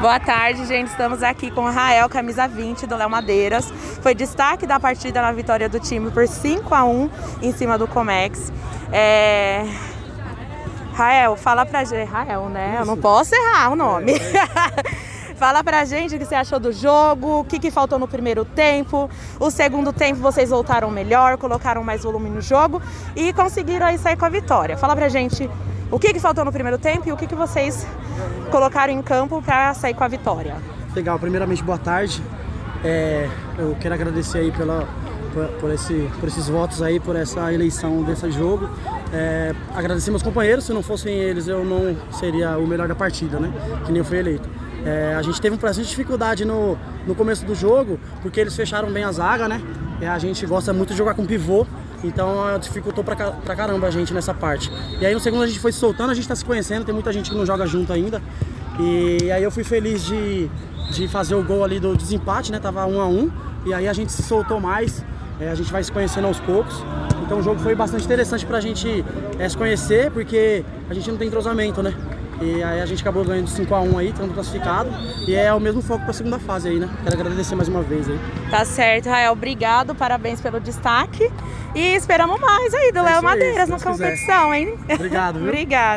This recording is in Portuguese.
Boa tarde, gente. Estamos aqui com o Rael, camisa 20 do Léo Madeiras. Foi destaque da partida na vitória do time por 5 a 1 em cima do Comex. É... Rael, fala pra gente. Rael, né? Eu não posso errar o nome. Fala pra gente o que você achou do jogo, o que, que faltou no primeiro tempo. O segundo tempo vocês voltaram melhor, colocaram mais volume no jogo e conseguiram aí sair com a vitória. Fala pra gente o que, que faltou no primeiro tempo e o que, que vocês colocaram em campo para sair com a vitória. Legal, primeiramente boa tarde. É, eu quero agradecer aí pela, por, por, esse, por esses votos aí, por essa eleição desse jogo. É, agradecer meus companheiros, se não fossem eles eu não seria o melhor da partida, né? Que nem eu fui eleito. É, a gente teve um processo de dificuldade no, no começo do jogo, porque eles fecharam bem a zaga, né? É, a gente gosta muito de jogar com pivô, então dificultou pra, pra caramba a gente nessa parte. E aí no segundo a gente foi se soltando, a gente tá se conhecendo, tem muita gente que não joga junto ainda. E aí eu fui feliz de, de fazer o gol ali do desempate, né? Tava um a um. E aí a gente se soltou mais, é, a gente vai se conhecendo aos poucos. Então o jogo foi bastante interessante pra gente é, se conhecer, porque a gente não tem entrosamento, né? E aí a gente acabou ganhando 5x1 aí, estamos classificado. E é o mesmo foco para a segunda fase aí, né? Quero agradecer mais uma vez aí. Tá certo, Rael. Obrigado, parabéns pelo destaque. E esperamos mais aí do é Léo Madeiras na competição, hein? Obrigado, viu? Obrigada.